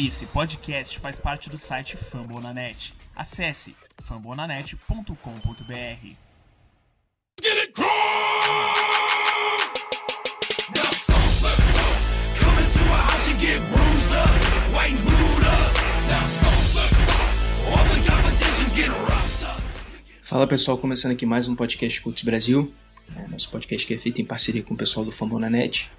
Esse podcast faz parte do site Fambonanet. Acesse fambonanet.com.br. Fala pessoal, começando aqui mais um podcast Cultos Brasil. É, nosso podcast que é feito em parceria com o pessoal do Fambonanet.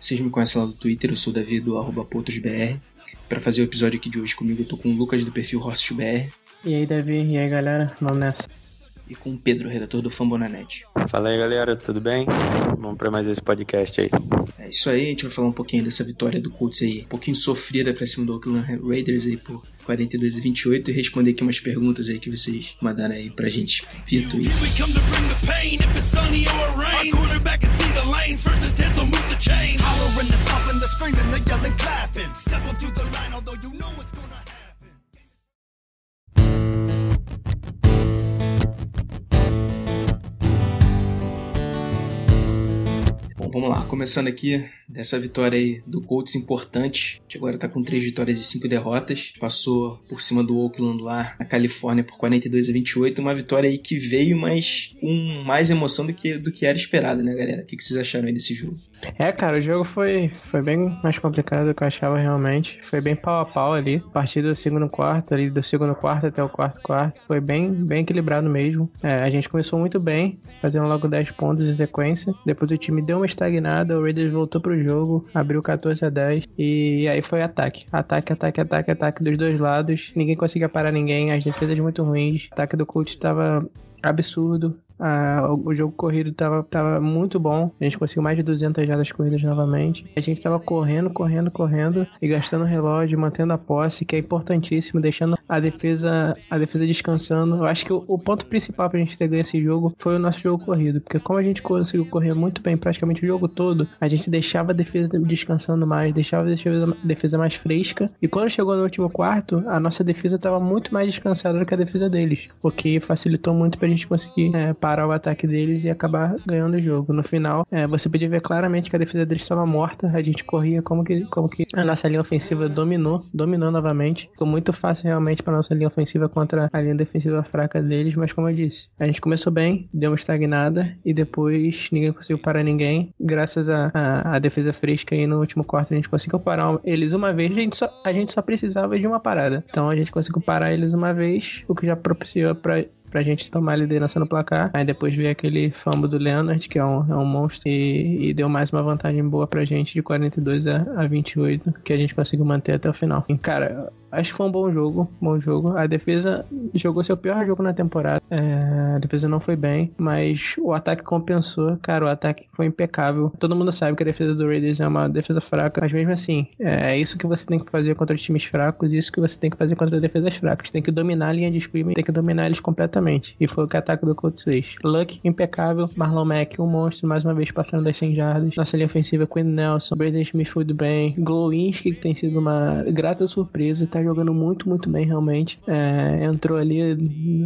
Vocês me conhecem lá do Twitter, eu sou o Davi do arroba PotosBR. Para fazer o episódio aqui de hoje comigo, eu tô com o Lucas do perfil HorstBR E aí, Davi? E aí, galera? Vamos nessa. e com o Pedro, redator do Fambonanet. Fala aí galera, tudo bem? Vamos para mais esse podcast aí. É isso aí, a gente vai falar um pouquinho dessa vitória do Colts aí, um pouquinho sofrida pra cima do Oakland Raiders aí por 42 a 28 e responder aqui umas perguntas aí que vocês mandaram aí pra gente via Twitter. Things turns intense, so move the chain. Hollering, the stomping, the screaming, the yelling, clapping. Step up to the line, although you know it's gonna happen. Vamos lá, começando aqui dessa vitória aí do Colts importante, que agora tá com três vitórias e cinco derrotas, passou por cima do Oakland lá na Califórnia por 42 a 28, uma vitória aí que veio, mas com mais emoção do que, do que era esperado, né, galera? O que, que vocês acharam aí desse jogo? É, cara, o jogo foi, foi bem mais complicado do que eu achava realmente. Foi bem pau a pau ali. A partir do segundo quarto, ali do segundo quarto até o quarto quarto. Foi bem, bem equilibrado mesmo. É, a gente começou muito bem, fazendo logo 10 pontos em sequência. Depois o time deu uma estagnada, o Raiders voltou pro jogo, abriu 14 a 10 e aí foi ataque. Ataque, ataque, ataque, ataque dos dois lados. Ninguém conseguia parar ninguém, as defesas muito ruins. O ataque do Colts estava absurdo. Ah, o jogo corrido tava, tava muito bom. A gente conseguiu mais de 200 jardas corridas novamente. A gente tava correndo, correndo, correndo e gastando relógio, mantendo a posse, que é importantíssimo, deixando a defesa a defesa descansando. Eu acho que o, o ponto principal pra gente ter ganho esse jogo foi o nosso jogo corrido, porque como a gente conseguiu correr muito bem praticamente o jogo todo, a gente deixava a defesa descansando mais, deixava a defesa, defesa mais fresca. E quando chegou no último quarto, a nossa defesa tava muito mais descansada do que a defesa deles, o que facilitou muito pra gente conseguir é, parar o ataque deles e acabar ganhando o jogo. No final, é, você podia ver claramente que a defesa deles estava morta, a gente corria como que, como que a nossa linha ofensiva dominou, dominou novamente. Ficou muito fácil realmente para nossa linha ofensiva contra a linha defensiva fraca deles, mas como eu disse, a gente começou bem, deu uma estagnada e depois ninguém conseguiu parar ninguém. Graças à a, a, defesa fresca aí no último quarto, a gente conseguiu parar eles uma vez. A gente só, a gente só precisava de uma parada. Então a gente conseguiu parar eles uma vez, o que já propiciou para pra gente tomar a liderança no placar. Aí depois veio aquele fumble do Leonard, que é um, é um monstro, e, e deu mais uma vantagem boa pra gente de 42 a, a 28, que a gente conseguiu manter até o final. E, cara, acho que foi um bom jogo, bom jogo. A defesa jogou seu pior jogo na temporada. É, a defesa não foi bem, mas o ataque compensou. Cara, o ataque foi impecável. Todo mundo sabe que a defesa do Raiders é uma defesa fraca, mas mesmo assim, é isso que você tem que fazer contra times fracos, isso que você tem que fazer contra defesas fracas. Tem que dominar a linha de scrimmage, tem que dominar eles completamente. E foi o que ataque do Colts fez. Luck, impecável. Marlon Mack, um monstro, mais uma vez passando das 100 jardas. Nossa linha ofensiva, Quinn Nelson, Braden Smith muito bem. Glowinski, que tem sido uma grata surpresa, tá jogando muito, muito bem, realmente. É, entrou ali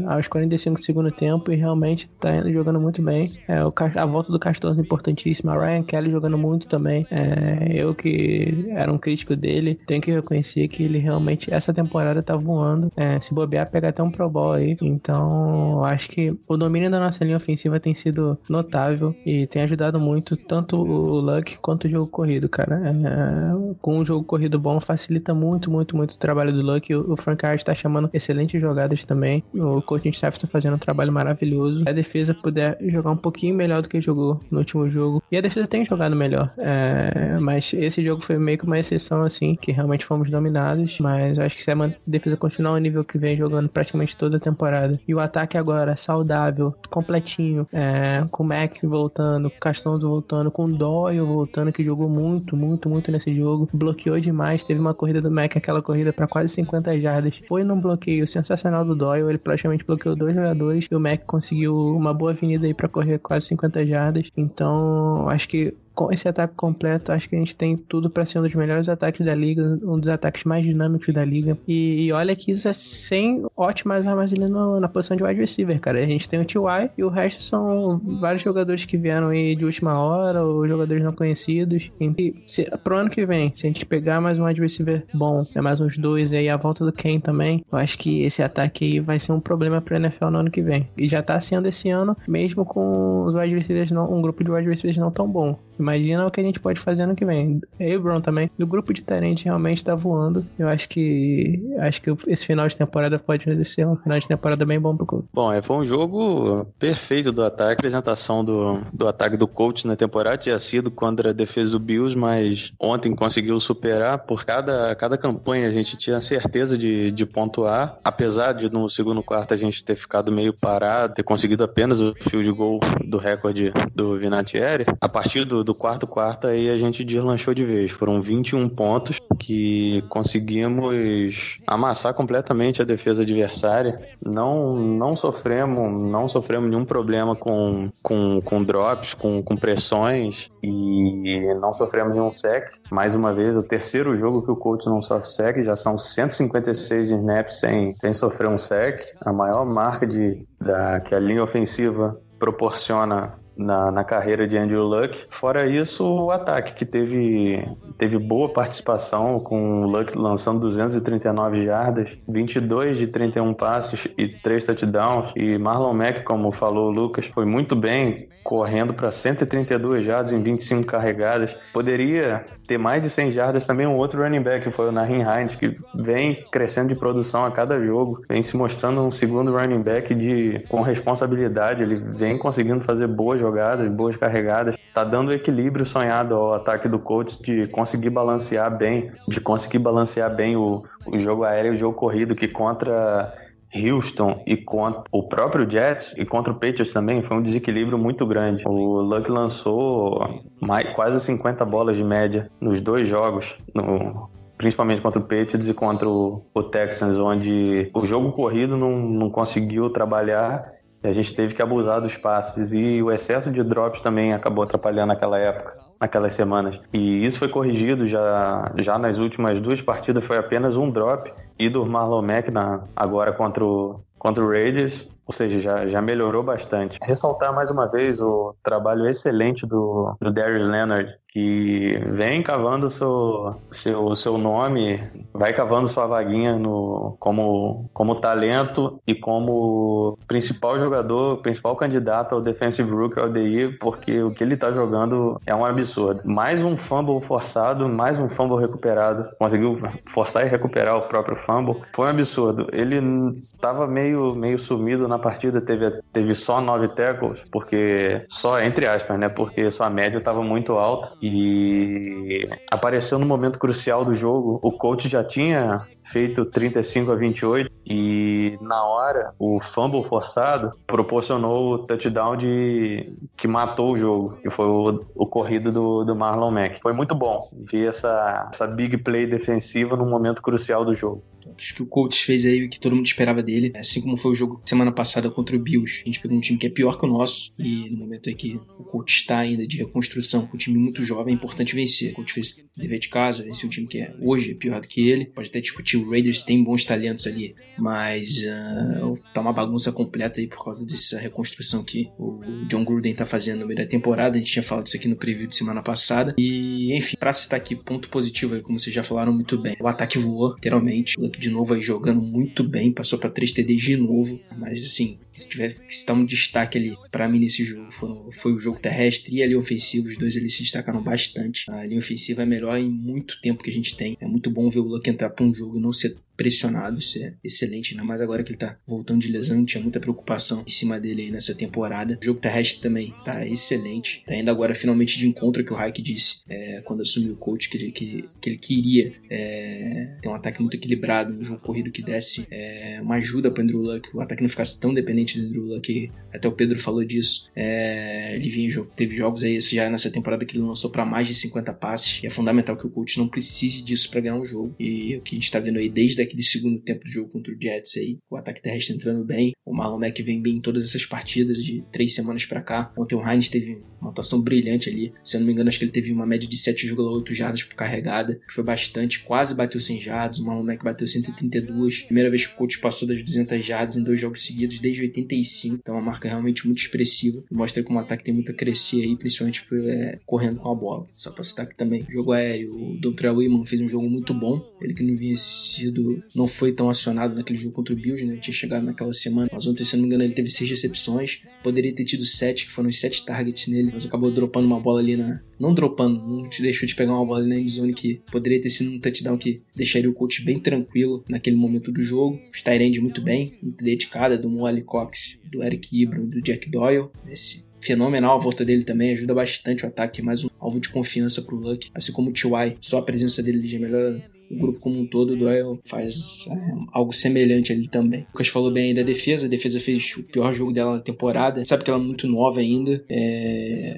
aos 45 do segundo tempo e realmente tá jogando muito bem. É, o, a volta do Castor importantíssima. Ryan Kelly jogando muito também. É, eu que era um crítico dele, tenho que reconhecer que ele realmente, essa temporada tá voando. É, se bobear, pega até um Pro Bowl aí. Então, eu acho que o domínio da nossa linha ofensiva tem sido notável e tem ajudado muito tanto o Luck quanto o jogo corrido, cara. É, com um jogo corrido bom, facilita muito, muito, muito o trabalho do Luck. O, o Frank Hart tá chamando excelentes jogadas também. O coaching staff tá fazendo um trabalho maravilhoso. Se a defesa puder jogar um pouquinho melhor do que jogou no último jogo. E a defesa tem jogado melhor. É, mas esse jogo foi meio que uma exceção, assim, que realmente fomos dominados. Mas acho que se a defesa continuar o nível que vem jogando praticamente toda a temporada e o ataque agora saudável, completinho, é, com o Mac voltando, com o Castonzo voltando, com o Doyle voltando, que jogou muito, muito, muito nesse jogo. Bloqueou demais. Teve uma corrida do Mac, aquela corrida para quase 50 jardas. Foi num bloqueio sensacional do Doyle. Ele praticamente bloqueou dois jogadores e o Mac conseguiu uma boa avenida aí para correr quase 50 jardas. Então, acho que com esse ataque completo, acho que a gente tem tudo para ser um dos melhores ataques da liga, um dos ataques mais dinâmicos da liga. E, e olha que isso é sem ótimas armas ali no, na posição de wide receiver, cara. A gente tem o T.Y. e o resto são vários jogadores que vieram aí de última hora ou jogadores não conhecidos. E se, pro ano que vem, se a gente pegar mais um wide receiver bom, é mais uns dois aí, a volta do Ken também, eu acho que esse ataque aí vai ser um problema pro NFL no ano que vem. E já tá sendo esse ano, mesmo com os wide receivers não, um grupo de wide receivers não tão bom. Imagina o que a gente pode fazer ano que vem. Abram também, do grupo de Terente realmente tá voando. Eu acho que acho que esse final de temporada pode ser um final de temporada bem bom pro clube. Bom, é, foi um jogo perfeito do ataque. A apresentação do, do ataque do coach na temporada tinha sido contra a defesa do Bills, mas ontem conseguiu superar. Por cada, cada campanha a gente tinha certeza de, de pontuar. Apesar de no segundo quarto a gente ter ficado meio parado, ter conseguido apenas o field goal do recorde do Vinatieri, a partir do, do quarto quarto aí a gente deslanchou de vez. Foram 21 pontos que conseguimos amassar completamente a defesa adversária. Não, não sofremos, não sofremos nenhum problema com, com, com drops, com, com pressões e não sofremos nenhum sec. Mais uma vez, o terceiro jogo que o coach não sofre sec, já são 156 snaps sem, sem sofrer um sec, a maior marca de, da, que a linha ofensiva proporciona na, na carreira de Andrew Luck. Fora isso, o ataque, que teve, teve boa participação, com o Luck lançando 239 jardas, 22 de 31 passes e 3 touchdowns. E Marlon Mack, como falou o Lucas, foi muito bem, correndo para 132 jardas em 25 carregadas. Poderia ter mais de 100 jardas também um outro running back, foi o Nahin Hines, que vem crescendo de produção a cada jogo, vem se mostrando um segundo running back de, com responsabilidade, ele vem conseguindo fazer boas jogadas, boas carregadas, tá dando equilíbrio sonhado ao ataque do coach de conseguir balancear bem, de conseguir balancear bem o, o jogo aéreo e o jogo corrido, que contra Houston e contra o próprio Jets e contra o Patriots também foi um desequilíbrio muito grande. O Luck lançou mais, quase 50 bolas de média nos dois jogos, no, principalmente contra o Patriots e contra o, o Texans, onde o jogo corrido não, não conseguiu trabalhar a gente teve que abusar dos passes. E o excesso de drops também acabou atrapalhando naquela época, naquelas semanas. E isso foi corrigido já, já nas últimas duas partidas, foi apenas um drop. E do Marlon Mack na, agora contra o, contra o Raiders, ou seja, já, já melhorou bastante. Ressaltar mais uma vez o trabalho excelente do, do Darius Leonard, que vem cavando seu, seu, seu nome, vai cavando sua vaguinha no, como, como talento e como principal jogador, principal candidato ao Defensive Rookie of the Year, porque o que ele tá jogando é um absurdo. Mais um fumble forçado, mais um fumble recuperado. Conseguiu forçar e recuperar o próprio fumble. Foi um absurdo. Ele tava meio, meio sumido na partida, teve, teve só nove tackles, porque só, entre aspas, né? Porque sua média tava muito alta e apareceu no momento crucial do jogo. O coach já tinha feito 35 a 28 e na hora o fumble forçado proporcionou o touchdown de que matou o jogo, que foi o, o corrido do, do Marlon Mack. Foi muito bom ver essa, essa big play defensiva no momento crucial do jogo. Acho que o coach fez aí o que todo mundo esperava dele, assim como foi o jogo semana passada contra o Bills. A gente pegou um time que é pior que o nosso e no momento em que o coach está ainda de reconstrução, com um time muito jovem, é importante vencer. O coach fez dever de casa, venceu um time que é, hoje é pior do que ele. Pode até discutir, o Raiders tem bons talentos ali, mas uh, tá uma bagunça completa aí por causa dessa reconstrução que o John Gruden tá fazendo no meio da temporada. A gente tinha falado isso aqui no preview de semana passada. E, enfim, pra citar aqui ponto positivo aí, como vocês já falaram muito bem, o ataque voou, literalmente. O de novo aí jogando muito bem, passou para 3 TDs de novo, mas assim, se tiver que citar um destaque ali para mim nesse jogo, foi, o jogo terrestre e a linha ofensiva, os dois eles se destacaram bastante. A linha ofensiva é melhor em muito tempo que a gente tem. É muito bom ver o Luck entrar para um jogo e não ser pressionado, isso é excelente, ainda mais agora que ele tá voltando de lesão, tinha muita preocupação em cima dele aí nessa temporada. O jogo terrestre também tá excelente, tá indo agora finalmente de encontro que o Hayek disse é, quando assumiu o coach, que ele, que, que ele queria é, ter um ataque muito equilibrado, um jogo corrido que desse é, uma ajuda para Andrew Luck, o ataque não ficasse tão dependente do Andrew Luck, até o Pedro falou disso. É, ele vinha, teve jogos aí já nessa temporada que ele lançou para mais de 50 passes, e é fundamental que o coach não precise disso para ganhar um jogo. E o que a gente tá vendo aí desde de segundo tempo do jogo contra o Jets aí. O ataque terrestre entrando bem. O Marlon Mack vem bem em todas essas partidas de três semanas para cá. Ontem o Heinz teve uma atuação brilhante ali. Se eu não me engano, acho que ele teve uma média de 7,8 jardas por carregada, que foi bastante. Quase bateu 100 jardas. O Mack bateu 132. Primeira vez que o coach passou das 200 jardas em dois jogos seguidos desde 85. Então, é uma marca realmente muito expressiva. Mostra como o ataque tem muito a crescer aí, principalmente é, correndo com a bola. Só pra citar aqui também, jogo aéreo. O Dr. Wiman fez um jogo muito bom. Ele que não vinha sido, não foi tão acionado naquele jogo contra o Bills, né? Tinha chegado naquela semana, mas ontem, se não me engano, ele teve seis recepções. Poderia ter tido sete, que foram os sete targets nele, mas acabou dropando uma bola ali na. Não dropando, não te deixou de pegar uma bola ali na endzone que poderia ter sido um touchdown que deixaria o coach bem tranquilo naquele momento do jogo. Os Tyrande muito bem, muito dedicada, do Molly Cox, do Eric Ibram, do Jack Doyle. Esse fenomenal a volta dele também, ajuda bastante o ataque, mais um alvo de confiança pro Luck, assim como o T.Y. Só a presença dele já melhora o grupo como um todo, o Doyle faz é, algo semelhante ali também. O Lucas falou bem aí da defesa, a defesa fez o pior jogo dela na temporada, sabe que ela é muito nova ainda, é,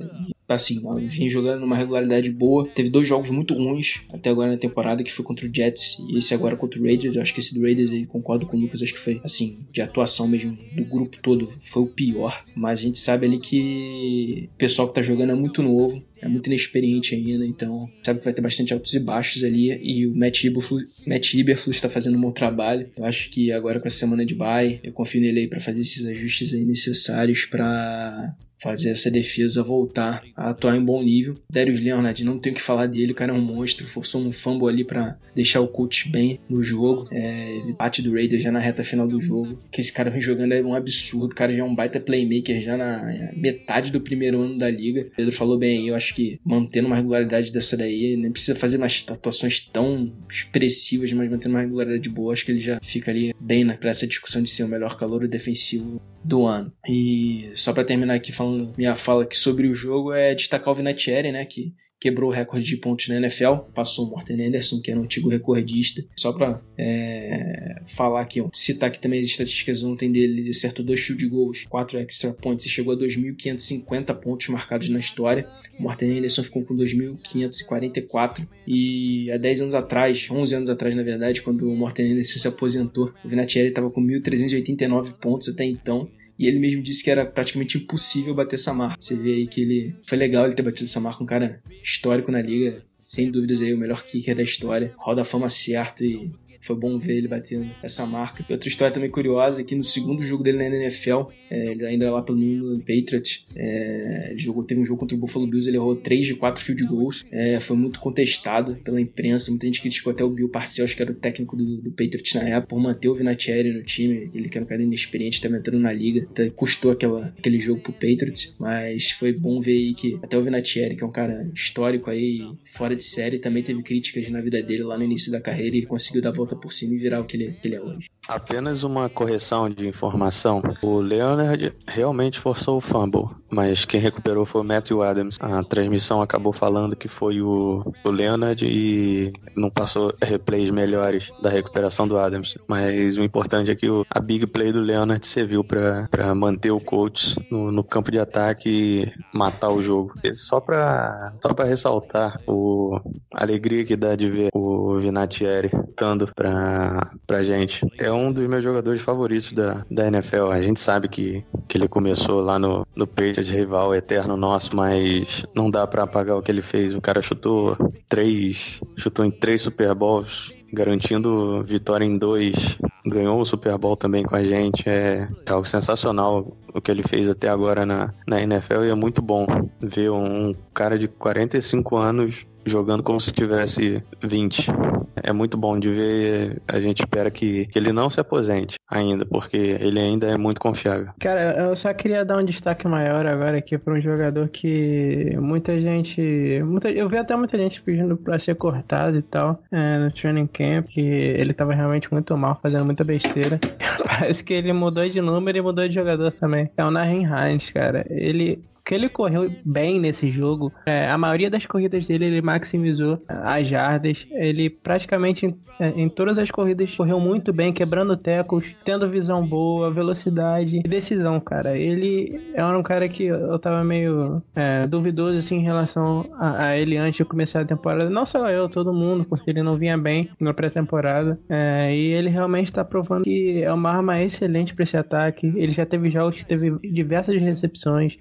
assim, vem jogando numa regularidade boa. Teve dois jogos muito ruins até agora na temporada, que foi contra o Jets e esse agora contra o Raiders. Eu acho que esse do Raiders aí, concordo com o Lucas, acho que foi, assim, de atuação mesmo do grupo todo, foi o pior. Mas a gente sabe ali que o pessoal que tá jogando é muito novo, é muito inexperiente ainda, então sabe que vai ter bastante altos e baixos ali. E o Matt, Matt Iberflus está fazendo um bom trabalho. Eu acho que agora com a semana de bye, eu confio nele aí para fazer esses ajustes aí necessários para fazer essa defesa voltar a atuar em bom nível. Darius Leonard, não tenho que falar dele, o cara é um monstro, forçou um fumble ali para deixar o coach bem no jogo. É, ele bate do Raiders já na reta final do jogo. Que esse cara vem jogando é um absurdo, o cara já é um baita playmaker já na metade do primeiro ano da liga. O Pedro falou bem aí, eu acho que mantendo uma regularidade dessa daí, nem precisa fazer umas atuações tão expressivas, mas mantendo uma regularidade boa, acho que ele já fica ali bem para essa discussão de ser o melhor calor defensivo do ano. E só para terminar aqui falando minha fala aqui sobre o jogo é destacar o Vinatieri, né, que quebrou o recorde de pontos na NFL, passou o Morten Anderson, que era um antigo recordista. Só para é, falar aqui, ó, citar aqui também as estatísticas ontem dele, ele acertou dois field goals, quatro extra points e chegou a 2.550 pontos marcados na história. O Morten Anderson ficou com 2.544 e há 10 anos atrás, 11 anos atrás na verdade, quando o Morten Anderson se aposentou, o Vinatieri estava com 1.389 pontos até então e ele mesmo disse que era praticamente impossível bater essa marca. Você vê aí que ele foi legal ele ter batido essa marca, um cara histórico na liga, sem dúvidas aí o melhor kicker da história. Roda a fama certo e foi bom ver ele batendo essa marca. Outra história também curiosa é que no segundo jogo dele na NFL, é, ele ainda lá pelo New Patriots, é, ele jogou, teve um jogo contra o Buffalo Bills, ele errou 3 de 4 field goals. É, foi muito contestado pela imprensa, muita gente criticou até o Bill Parcells, que era o técnico do, do Patriots na época, por manter o Vinatieri no time. Ele que era um cara inexperiente, estava entrando na liga, custou aquela, aquele jogo pro Patriots, mas foi bom ver aí que até o Vinatieri, que é um cara histórico aí, fora de série, também teve críticas na vida dele lá no início da carreira e conseguiu dar volta por cima e virar o que ele, que ele é hoje. Apenas uma correção de informação. O Leonard realmente forçou o fumble, mas quem recuperou foi o Matthew Adams. A transmissão acabou falando que foi o, o Leonard e não passou replays melhores da recuperação do Adams. Mas o importante é que o, a big play do Leonard serviu para manter o coach no, no, campo de ataque e matar o jogo. E só para só ressaltar o, a alegria que dá de ver o Vinatieri cantando pra, pra gente. É um dos meus jogadores favoritos da, da NFL. A gente sabe que, que ele começou lá no, no Patriots, rival eterno nosso, mas não dá para apagar o que ele fez. O cara chutou três, chutou em três Super Bowls, garantindo vitória em dois. Ganhou o Super Bowl também com a gente. É algo sensacional o que ele fez até agora na, na NFL e é muito bom ver um cara de 45 anos jogando como se tivesse 20. É muito bom de ver. A gente espera que, que ele não se aposente ainda, porque ele ainda é muito confiável. Cara, eu só queria dar um destaque maior agora aqui para um jogador que muita gente. Muita, eu vi até muita gente pedindo para ser cortado e tal é, no training camp, que ele tava realmente muito mal, fazendo muita besteira. Parece que ele mudou de número e mudou de jogador também. É o Nahin Hines, cara. Ele que ele correu bem nesse jogo. É, a maioria das corridas dele ele maximizou as jardas. Ele praticamente em, é, em todas as corridas correu muito bem, quebrando tecos, tendo visão boa, velocidade e decisão, cara. Ele é um cara que eu tava meio é, duvidoso assim em relação a, a, ele antes de começar a temporada. Não só eu, todo mundo, porque ele não vinha bem na pré-temporada. É, e ele realmente está provando que é uma arma excelente para esse ataque. Ele já teve jogos que teve diversas recepções.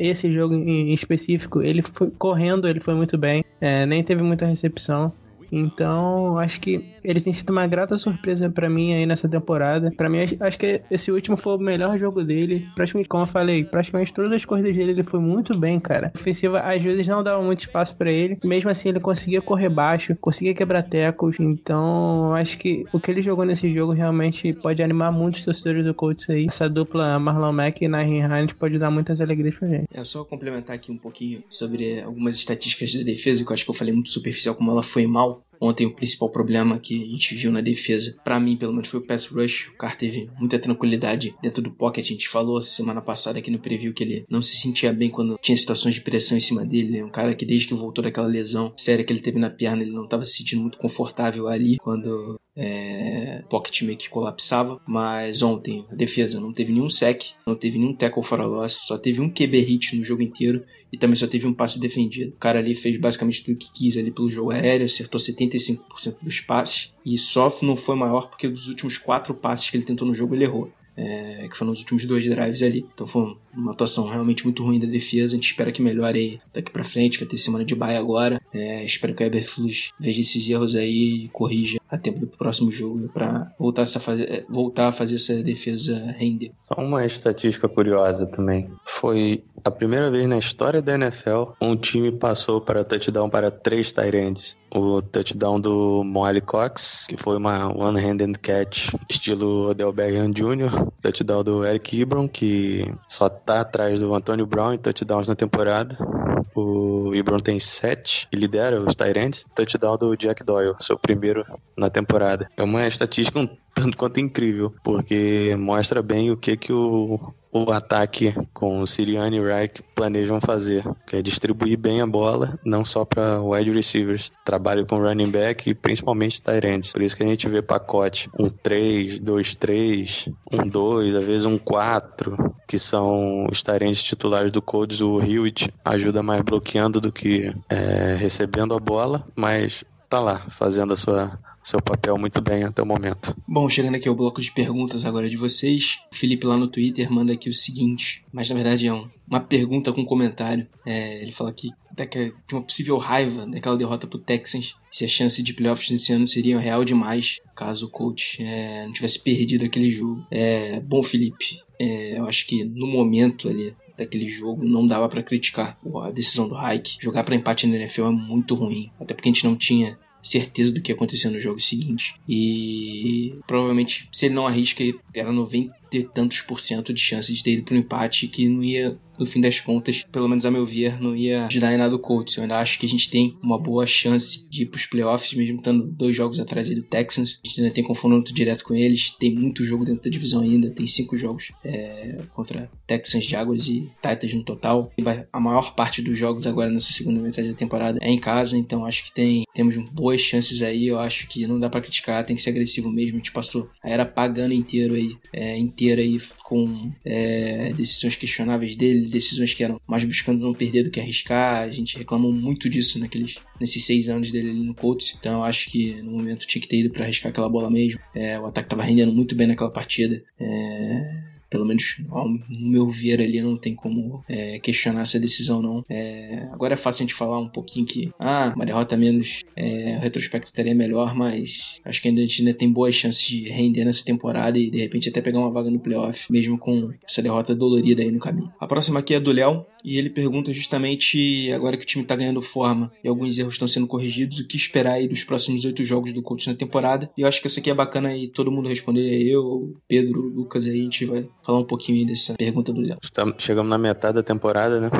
Esse jogo em específico, ele foi correndo, ele foi muito bem. É, nem teve muita recepção. Então, acho que ele tem sido uma grata surpresa para mim aí nessa temporada. Para mim, acho que esse último foi o melhor jogo dele. Praticamente, como eu falei, praticamente todas as corridas dele ele foi muito bem, cara. A ofensiva às vezes não dava muito espaço para ele. Mesmo assim, ele conseguia correr baixo, conseguia quebrar tecos. Então, acho que o que ele jogou nesse jogo realmente pode animar muitos torcedores do Colts aí. Essa dupla Marlon Mack e Nahin Hines pode dar muitas alegrias pra gente. É só complementar aqui um pouquinho sobre algumas estatísticas da defesa, que eu acho que eu falei muito superficial como ela foi mal. Ontem o principal problema que a gente viu na defesa, para mim pelo menos, foi o pass rush. O cara teve muita tranquilidade dentro do pocket. A gente falou semana passada aqui no preview que ele não se sentia bem quando tinha situações de pressão em cima dele. É um cara que desde que voltou daquela lesão séria que ele teve na perna, ele não estava se sentindo muito confortável ali quando é, pocket meio que colapsava, mas ontem a defesa não teve nenhum sec, não teve nenhum tackle fora loss, só teve um QB hit no jogo inteiro e também só teve um passe defendido. O cara ali fez basicamente tudo que quis ali pelo jogo aéreo, acertou 75% dos passes e só não foi maior porque dos últimos quatro passes que ele tentou no jogo ele errou. É, que foram os últimos dois drives ali. Então foi uma atuação realmente muito ruim da defesa. A gente espera que melhore daqui para frente. Vai ter semana de baia agora. É, espero que o Eberflus veja esses erros aí e corrija a tempo do próximo jogo para voltar, fazer, voltar a fazer essa defesa render. Só uma estatística curiosa também. Foi a primeira vez na história da NFL um time passou para touchdown para três tight O touchdown do Molly Cox, que foi uma one-handed catch estilo Odell Beckham Jr. Touchdown do Eric Ebron, que só tá atrás do Antonio Brown em touchdowns na temporada. O Ebron tem sete e lidera os Tyrants. Touchdown do Jack Doyle, seu primeiro na temporada. É uma estatística um tanto quanto incrível, porque mostra bem o que, que o, o ataque com o Sirianni e Reich planejam fazer, que é distribuir bem a bola, não só para wide receivers, trabalho com running back e principalmente tight ends. Por isso que a gente vê pacote um 3, 2, 3, um 2, às vezes um 4, que são os tight titulares do Colts. O Hewitt ajuda mais bloqueando do que é, recebendo a bola, mas tá lá fazendo a sua seu papel muito bem até o momento. Bom, chegando aqui ao bloco de perguntas agora de vocês. O Felipe lá no Twitter manda aqui o seguinte, mas na verdade é um, uma pergunta com comentário. É, ele fala que de uma possível raiva daquela derrota pro Texans, se a chance de playoffs nesse ano seria real demais caso o coach é, não tivesse perdido aquele jogo. É, bom, Felipe, é, eu acho que no momento ali daquele jogo não dava para criticar a decisão do Hike. Jogar para empate na NFL é muito ruim, até porque a gente não tinha certeza do que ia acontecer no jogo seguinte. E provavelmente, se ele não arrisca, ele era 90 e tantos por cento de chance de ter ido para um empate que não ia no fim das contas, pelo menos a meu ver, não ia ajudar em nada o Colts. Eu ainda acho que a gente tem uma boa chance de ir para os playoffs, mesmo estando dois jogos atrás do Texans. A gente ainda tem confronto direto com eles, tem muito jogo dentro da divisão ainda, tem cinco jogos é, contra Texans, Jaguars e Titans no total. A maior parte dos jogos agora nessa segunda metade da temporada é em casa, então acho que tem temos boas chances aí. Eu acho que não dá para criticar, tem que ser agressivo mesmo. A gente passou a era pagando inteiro aí, é, inteira aí com é, decisões questionáveis dele, decisões que eram mais buscando não perder do que arriscar. A gente reclamou muito disso naqueles, nesses seis anos dele ali no Colts. Então acho que no momento tinha que ter ido para arriscar aquela bola mesmo. É, o ataque estava rendendo muito bem naquela partida. É, pelo menos no meu ver ali não tem como é, questionar essa decisão não. É, agora é fácil a gente falar um pouquinho que ah, uma derrota menos, é, o retrospecto estaria melhor, mas acho que ainda a gente ainda tem boas chances de render nessa temporada e de repente até pegar uma vaga no playoff, mesmo com essa derrota dolorida aí no caminho. A próxima aqui é do Léo e ele pergunta justamente agora que o time está ganhando forma e alguns erros estão sendo corrigidos, o que esperar aí dos próximos oito jogos do coach na temporada. E eu acho que essa aqui é bacana e todo mundo responder, eu, Pedro, Lucas, aí a gente vai falar um pouquinho dessa pergunta do Léo. Chegamos na metade da temporada, né?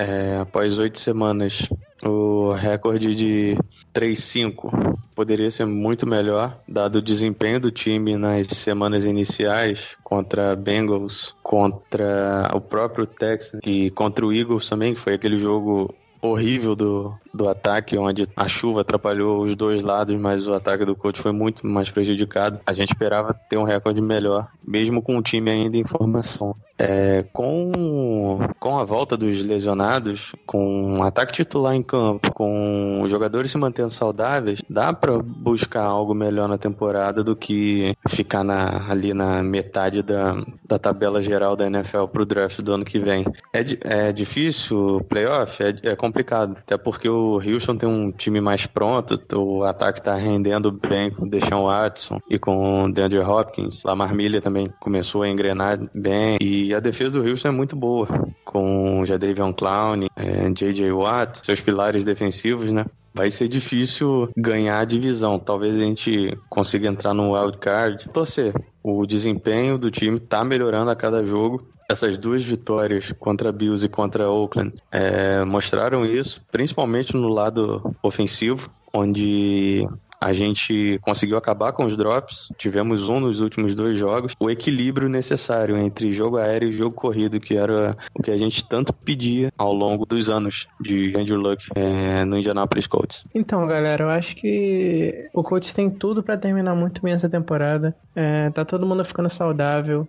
É, após oito semanas, o recorde de 3-5 poderia ser muito melhor, dado o desempenho do time nas semanas iniciais contra Bengals, contra o próprio Texans e contra o Eagles também, que foi aquele jogo horrível do, do ataque, onde a chuva atrapalhou os dois lados, mas o ataque do coach foi muito mais prejudicado. A gente esperava ter um recorde melhor, mesmo com o time ainda em formação. É, com, com a volta dos lesionados, com um ataque titular em campo, com os jogadores se mantendo saudáveis, dá para buscar algo melhor na temporada do que ficar na, ali na metade da, da tabela geral da NFL para o draft do ano que vem. É, é difícil playoff? É, é complicado, até porque o o Houston tem um time mais pronto, o ataque tá rendendo bem com o Deshaun Watson e com o DeAndre Hopkins. A Marmilha também começou a engrenar bem e a defesa do Houston é muito boa, com o Jadavion Clown, é, J.J. Watt, seus pilares defensivos, né? Vai ser difícil ganhar a divisão. Talvez a gente consiga entrar no wild card. Torcer. O desempenho do time tá melhorando a cada jogo essas duas vitórias contra Bills e contra Oakland é, mostraram isso, principalmente no lado ofensivo, onde a gente conseguiu acabar com os drops, tivemos um nos últimos dois jogos. O equilíbrio necessário entre jogo aéreo e jogo corrido, que era o que a gente tanto pedia ao longo dos anos de Andrew Luck é, no Indianapolis Colts. Então, galera, eu acho que o Colts tem tudo para terminar muito bem essa temporada. É, tá todo mundo ficando saudável.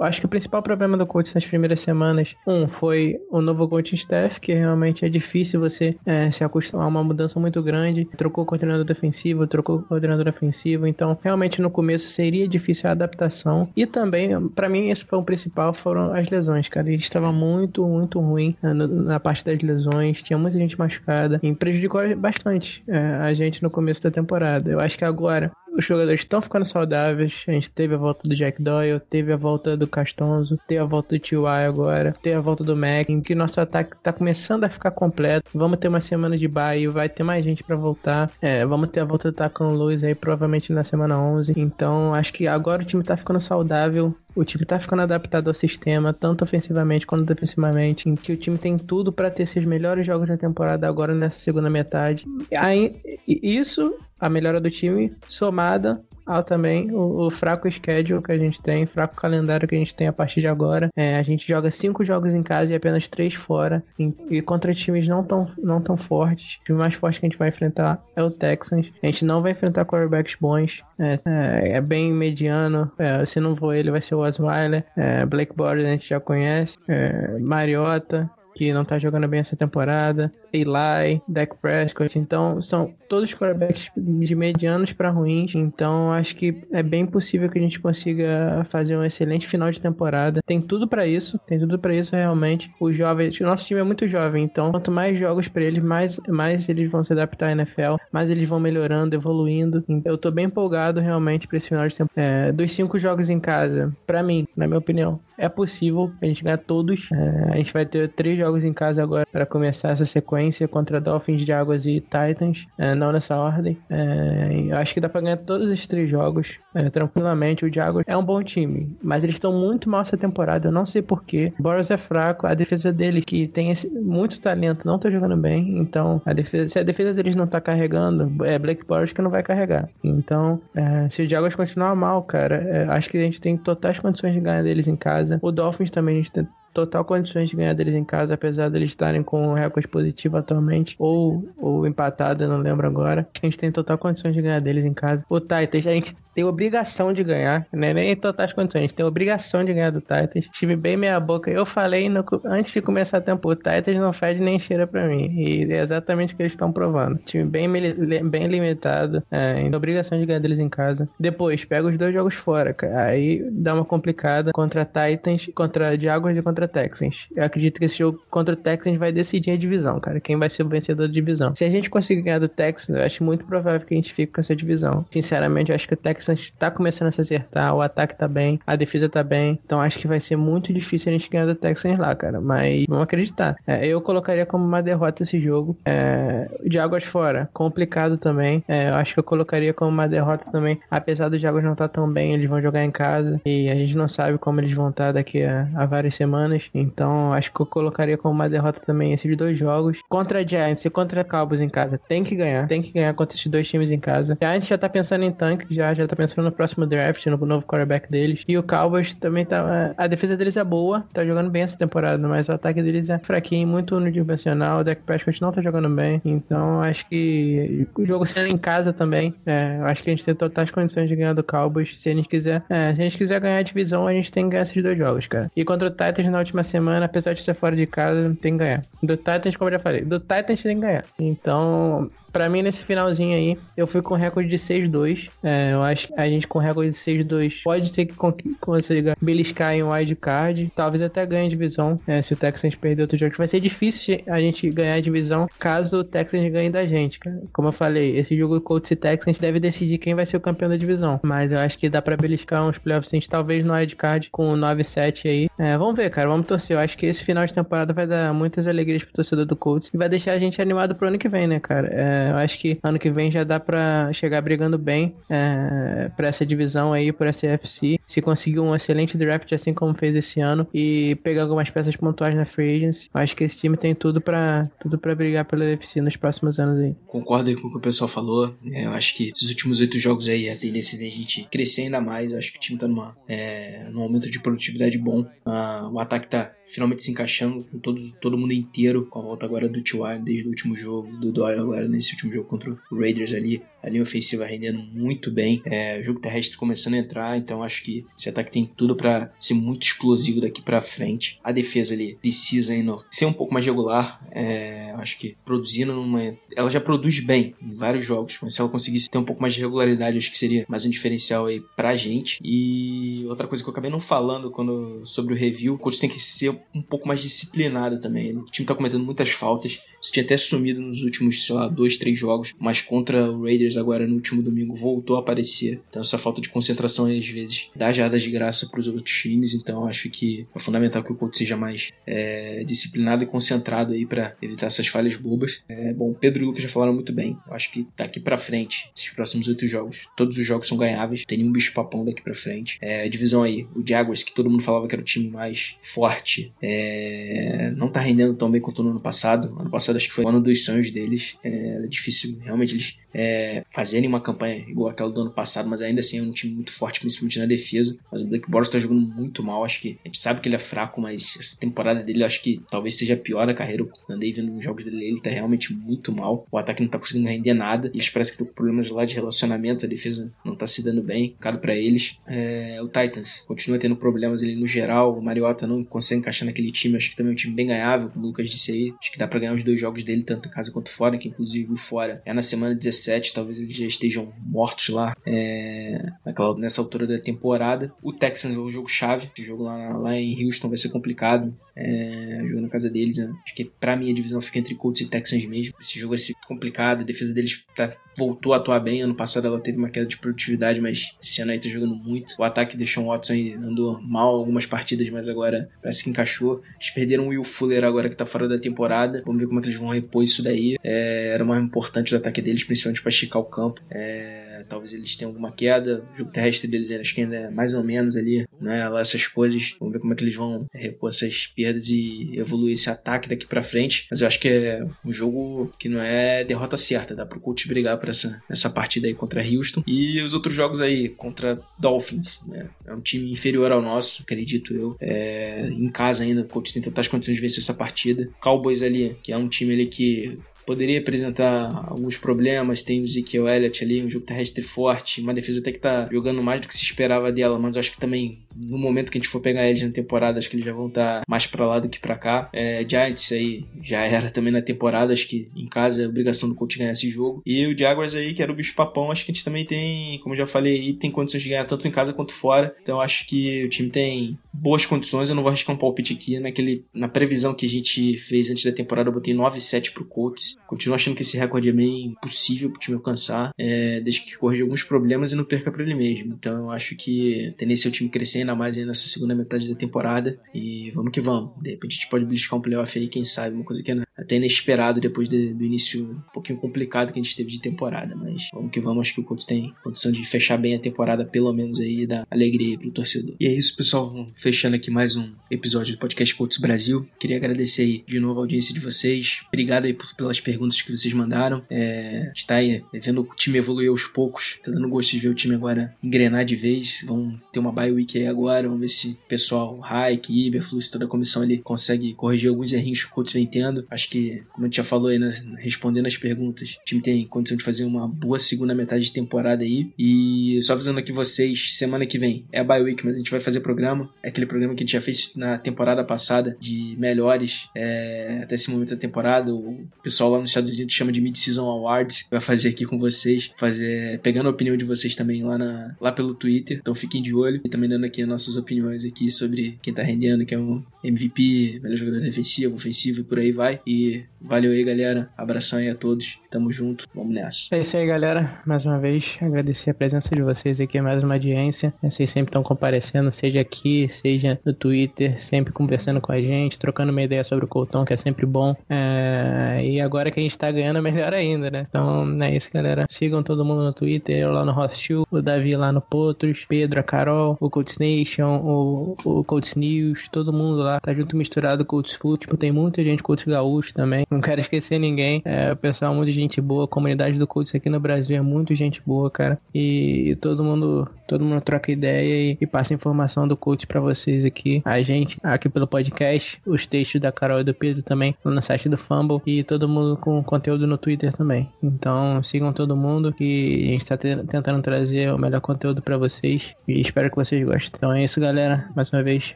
Acho que o principal problema do coach nas primeiras semanas, um, foi o novo coaching staff, que realmente é difícil você é, se acostumar a uma mudança muito grande. Trocou o coordenador defensivo, trocou o coordenador ofensivo, então realmente no começo seria difícil a adaptação. E também, para mim, esse foi o principal, foram as lesões, cara. Ele estava muito, muito ruim na, na parte das lesões, tinha muita gente machucada e prejudicou bastante é, a gente no começo da temporada. Eu acho que agora os jogadores estão ficando saudáveis. A gente teve a volta do Jack Doyle, teve a volta do Castonzo, teve a volta do T.Y. agora, teve a volta do Mac, em que nosso ataque tá começando a ficar completo. Vamos ter uma semana de bye, vai ter mais gente para voltar. É, vamos ter a volta do Tacon Lewis aí, provavelmente na semana 11. Então, acho que agora o time tá ficando saudável. O time tá ficando adaptado ao sistema, tanto ofensivamente quanto defensivamente, em que o time tem tudo para ter esses melhores jogos da temporada agora nessa segunda metade. Aí, isso a melhora do time, somada ao também o, o, fraco schedule que a gente tem, fraco calendário que a gente tem a partir de agora. É, a gente joga cinco jogos em casa e apenas três fora. E, e, contra times não tão, não tão fortes. O time mais forte que a gente vai enfrentar é o Texans. A gente não vai enfrentar quarterbacks bons. É, é, é bem mediano. É, se não for ele, vai ser o Osweiler. É, Blake Bortles a gente já conhece. É, Mariota que não tá jogando bem essa temporada, Eli, Dak Prescott, então são todos quarterbacks de medianos para ruins, então acho que é bem possível que a gente consiga fazer um excelente final de temporada. Tem tudo para isso, tem tudo para isso realmente. Os jovens, o nosso time é muito jovem, então quanto mais jogos para eles, mais mais eles vão se adaptar à NFL, mais eles vão melhorando, evoluindo. Eu tô bem empolgado realmente para esse final de temporada. É, dos cinco jogos em casa, para mim, na minha opinião, é possível a gente ganhar todos. É, a gente vai ter três jogos em casa agora para começar essa sequência contra Dolphins Águas e Titans, é, não nessa ordem. É, acho que dá para ganhar todos esses três jogos é, tranquilamente. O Jaguars é um bom time, mas eles estão muito mal essa temporada. Eu não sei porquê. Boros é fraco, a defesa dele, que tem esse, muito talento, não tá jogando bem. Então, a defesa, se a defesa deles não tá carregando, é Blake Boros que não vai carregar. Então, é, se o Jaguars continuar mal, cara, é, acho que a gente tem totais condições de ganhar deles em casa. O Dolphins também a gente tem total condições de ganhar deles em casa, apesar deles estarem com um recorde positivo atualmente, ou, ou empatado, não lembro agora. A gente tem total condições de ganhar deles em casa. O Titans, a gente tem obrigação de ganhar, né? Nem em totais condições, a gente tem obrigação de ganhar do Titans. Time bem meia boca. Eu falei no, antes de começar a tempo, o Titans não fede nem cheira pra mim. E é exatamente o que eles estão provando. Time bem, bem limitado, é, em obrigação de ganhar deles em casa. Depois, pega os dois jogos fora, cara. Aí dá uma complicada contra Titans, contra Jaguars e contra Texans. Eu acredito que esse jogo contra o Texans vai decidir a divisão, cara. Quem vai ser o vencedor da divisão. Se a gente conseguir ganhar do Texans, eu acho muito provável que a gente fique com essa divisão. Sinceramente, eu acho que o Texans tá começando a se acertar, o ataque tá bem, a defesa tá bem. Então acho que vai ser muito difícil a gente ganhar do Texans lá, cara. Mas vamos acreditar. É, eu colocaria como uma derrota esse jogo. É, de águas fora, complicado também. É, eu acho que eu colocaria como uma derrota também. Apesar dos Jaguars não estar tá tão bem, eles vão jogar em casa. E a gente não sabe como eles vão estar tá daqui a, a várias semanas. Então acho que eu colocaria como uma derrota também esses dois jogos. Contra a Giants e contra a Cowboys em casa, tem que ganhar. Tem que ganhar contra esses dois times em casa. Giants já tá pensando em tanque, já, já tá pensando no próximo draft, no novo quarterback deles. E o Cowboys também tá. A defesa deles é boa, tá jogando bem essa temporada, mas o ataque deles é fraquinho, muito unidimensional. O Dak Prescott não tá jogando bem. Então acho que o jogo sendo em casa também, é, acho que a gente tem totais condições de ganhar do Cowboys. Se a gente quiser, é, se a gente quiser ganhar a divisão, a gente tem que ganhar esses dois jogos, cara. E contra o Titans na última semana, apesar de ser fora de casa, tem que ganhar. Do Titans, como eu já falei, do Titans tem que ganhar. Então, Pra mim, nesse finalzinho aí, eu fui com recorde de 6-2. É, eu acho que a gente com recorde de 6-2 pode ser que consiga beliscar em wild card. Talvez até ganhe divisão. É, se o Texans perder outro jogo. Vai ser difícil a gente ganhar a divisão caso o Texans ganhe da gente, cara. Como eu falei, esse jogo Colts e Texans deve decidir quem vai ser o campeão da divisão. Mas eu acho que dá pra beliscar uns playoffs, gente, talvez no wild card com 9-7 aí. É, vamos ver, cara. Vamos torcer. Eu acho que esse final de temporada vai dar muitas alegrias pro torcedor do Colts e vai deixar a gente animado pro ano que vem, né, cara? É, eu acho que ano que vem já dá para chegar brigando bem é, para essa divisão aí, por essa FC. Se conseguir um excelente draft assim como fez esse ano e pegar algumas peças pontuais na free agency, acho que esse time tem tudo para tudo para brigar pela FC nos próximos anos aí. Concordo com o que o pessoal falou. É, eu acho que esses últimos oito jogos aí a tendência de a gente crescer ainda mais. Eu acho que o time tá numa, é, num aumento de produtividade bom. Uh, o ataque tá finalmente se encaixando com todo, todo mundo inteiro, com a volta agora do T.Y. desde o último jogo, do Doyle agora nesse último jogo contra o Raiders ali, a linha ofensiva rendendo muito bem, é, o jogo terrestre começando a entrar, então acho que esse ataque tem tudo para ser muito explosivo daqui para frente. A defesa ali precisa ainda ser um pouco mais regular, é, acho que produzindo numa. Ela já produz bem em vários jogos, mas se ela conseguisse ter um pouco mais de regularidade, acho que seria mais um diferencial aí pra gente. E outra coisa que eu acabei não falando quando sobre o review, o coach tem que ser um pouco mais disciplinado também. O time tá cometendo muitas faltas, isso tinha até sumido nos últimos, sei lá, dois, três jogos, mas contra o Raiders agora no último domingo voltou a aparecer. Então essa falta de concentração às vezes dá jadas de graça para os outros times, então acho que é fundamental que o coach seja mais é, disciplinado e concentrado aí para evitar essas falhas bobas. É, bom, Pedro e Lucas já falaram muito bem. Eu acho que daqui para frente, esses próximos oito jogos, todos os jogos são ganháveis, tem nenhum bicho papão daqui para frente. É, divisão aí, o Jaguars, que todo mundo falava que era o time mais forte, é, não tá rendendo tão bem quanto no ano passado. Ano passado acho que foi o ano dos sonhos deles. É, difícil realmente eles é, fazerem uma campanha igual aquela do ano passado, mas ainda assim é um time muito forte, principalmente na defesa. Mas o Blake Bortles tá jogando muito mal. Acho que a gente sabe que ele é fraco, mas essa temporada dele acho que talvez seja a pior da carreira. Eu andei vendo os jogos dele, ele tá realmente muito mal. O ataque não tá conseguindo render nada. Eles parecem que estão com problemas lá de relacionamento. A defesa não tá se dando bem, caro para eles. É, o Titans continua tendo problemas ali no geral. O Mariota não consegue encaixar naquele time. Acho que também é um time bem ganhável, como o Lucas disse aí. Acho que dá para ganhar os dois jogos dele, tanto em casa quanto fora, que inclusive o fora é na semana 17. Talvez eles já estejam mortos lá é, naquela, nessa altura da temporada. O Texans é o jogo chave. Esse jogo lá, lá em Houston vai ser complicado. É, jogo na casa deles. Né? Acho que pra mim a divisão fica entre Colts e Texans mesmo. Esse jogo vai ser complicado. A defesa deles tá, voltou a atuar bem. Ano passado ela teve uma queda de produtividade, mas esse ano aí tá jogando muito. O ataque deixou o Watson andou mal algumas partidas, mas agora parece que encaixou. Eles perderam o Will Fuller agora que tá fora da temporada. Vamos ver como é que eles vão repor isso daí. É, era o mais importante do ataque deles, principalmente para o campo. É, talvez eles tenham alguma queda. O jogo terrestre deles acho que ainda é mais ou menos ali, né? Lá essas coisas. Vamos ver como é que eles vão repor essas perdas e evoluir esse ataque daqui para frente. Mas eu acho que é um jogo que não é derrota certa. Dá pro Colts brigar por essa, essa partida aí contra Houston. E os outros jogos aí contra Dolphins, né? É um time inferior ao nosso, acredito eu. É, em casa ainda, o Colts tem totais condições de vencer essa partida. Cowboys ali, que é um time ali que poderia apresentar alguns problemas. Tem o Ezekiel Elliott ali, um jogo terrestre forte, uma defesa até que tá jogando mais do que se esperava dela, mas acho que também no momento que a gente for pegar eles na temporada, acho que eles já vão estar tá mais para lá do que para cá. É, Giants aí já era também na temporada, acho que em casa é obrigação do coach ganhar esse jogo. E o Jaguars aí, que era o bicho papão, acho que a gente também tem, como já falei aí, tem condições de ganhar tanto em casa quanto fora. Então acho que o time tem boas condições. Eu não vou arriscar um palpite aqui naquele, na previsão que a gente fez antes da temporada, eu botei 9-7 pro Colts. Continuo achando que esse recorde é meio impossível pro time alcançar, é, desde que corrija alguns problemas e não perca para ele mesmo. Então eu acho que tendência é o time crescer ainda mais nessa segunda metade da temporada e vamos que vamos. De repente a gente pode buscar um playoff aí, quem sabe, uma coisa que é até inesperado depois de, do início um pouquinho complicado que a gente teve de temporada. Mas vamos que vamos, acho que o Colts tem condição de fechar bem a temporada, pelo menos aí, e dar alegria pro torcedor. E é isso, pessoal. Fechando aqui mais um episódio do Podcast Colts Brasil. Queria agradecer aí de novo a audiência de vocês. Obrigado aí por, pelas perguntas que vocês mandaram. É, está aí vendo o time evoluir aos poucos. Tá dando gosto de ver o time agora engrenar de vez. Vamos ter uma bye week aí agora. Vamos ver se o pessoal, Raik, Iberflux, toda a comissão ali consegue corrigir alguns errinhos que o Colts vem tendo. Acho que, como a gente já falou aí, né, respondendo as perguntas, o time tem condição de fazer uma boa segunda metade de temporada aí. E só avisando aqui vocês, semana que vem é a bye week, mas a gente vai fazer programa. É aquele programa que a gente já fez na temporada passada de melhores é, até esse momento da temporada. O pessoal lá nos Estados Unidos chama de Mid-Season Awards. Vai fazer aqui com vocês, fazer pegando a opinião de vocês também lá, na, lá pelo Twitter. Então fiquem de olho e também dando aqui as nossas opiniões aqui sobre quem tá rendendo, que é um MVP, melhor jogador defensivo, ofensivo e por aí vai. E que valeu aí, galera. Abração aí a todos. Tamo junto. Vamos nessa. É isso aí, galera. Mais uma vez, agradecer a presença de vocês aqui, mais uma audiência. Vocês sempre estão comparecendo, seja aqui, seja no Twitter, sempre conversando com a gente, trocando uma ideia sobre o Colton, que é sempre bom. É... E agora que a gente tá ganhando, melhor ainda, né? Então, é isso, galera. Sigam todo mundo no Twitter, eu lá no Hostil, o Davi lá no Potros, Pedro, a Carol, o Colts Nation, o, o Colts News, todo mundo lá. Tá junto misturado com o Colts Futebol. Tem muita gente Colts Gaúcho também. Não quero esquecer ninguém. É, o pessoal, muita gente boa. A comunidade do Colts aqui no Brasil é muito gente boa, cara. E, e todo mundo todo mundo troca ideia e, e passa informação do coach para vocês aqui. A gente, aqui pelo podcast, os textos da Carol e do Pedro também no site do Fumble e todo mundo com conteúdo no Twitter também. Então sigam todo mundo que a gente tá tentando trazer o melhor conteúdo para vocês e espero que vocês gostem. Então é isso, galera. Mais uma vez,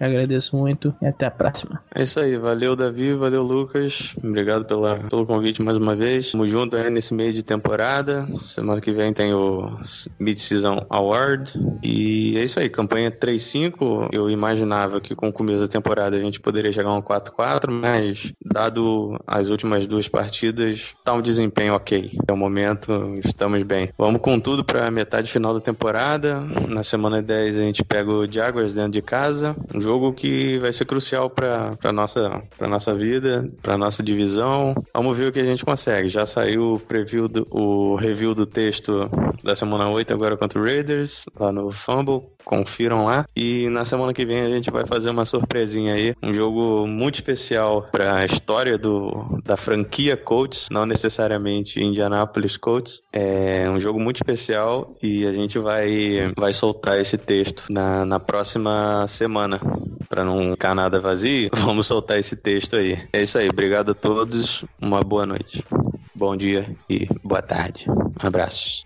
agradeço muito e até a próxima. É isso aí. Valeu, Davi. Valeu, Lucas. Obrigado pela, pelo convite mais uma vez. Tamo junto aí nesse meio de temporada. Semana que vem tem o Mid-Season Award. E é isso aí, campanha 3-5. Eu imaginava que com o começo da temporada a gente poderia chegar a um 4-4, mas dado as últimas duas partidas, tá um desempenho ok. Até o momento, estamos bem. Vamos com tudo para metade final da temporada. Na semana 10 a gente pega o Jaguars dentro de casa. Um jogo que vai ser crucial para nossa, pra nossa vida, para nossa divisão. Vamos ver o que a gente consegue. Já saiu o preview do, o review do texto da semana 8 agora contra o Raiders, lá no Fumble, confiram lá. E na semana que vem a gente vai fazer uma surpresinha aí, um jogo muito especial para a história do, da franquia Colts, não necessariamente Indianapolis Colts. É um jogo muito especial e a gente vai, vai soltar esse texto na, na próxima semana para não ficar nada vazio, vamos soltar esse texto aí. É isso aí, obrigado a todos, uma boa noite, bom dia e boa tarde. Um abraço.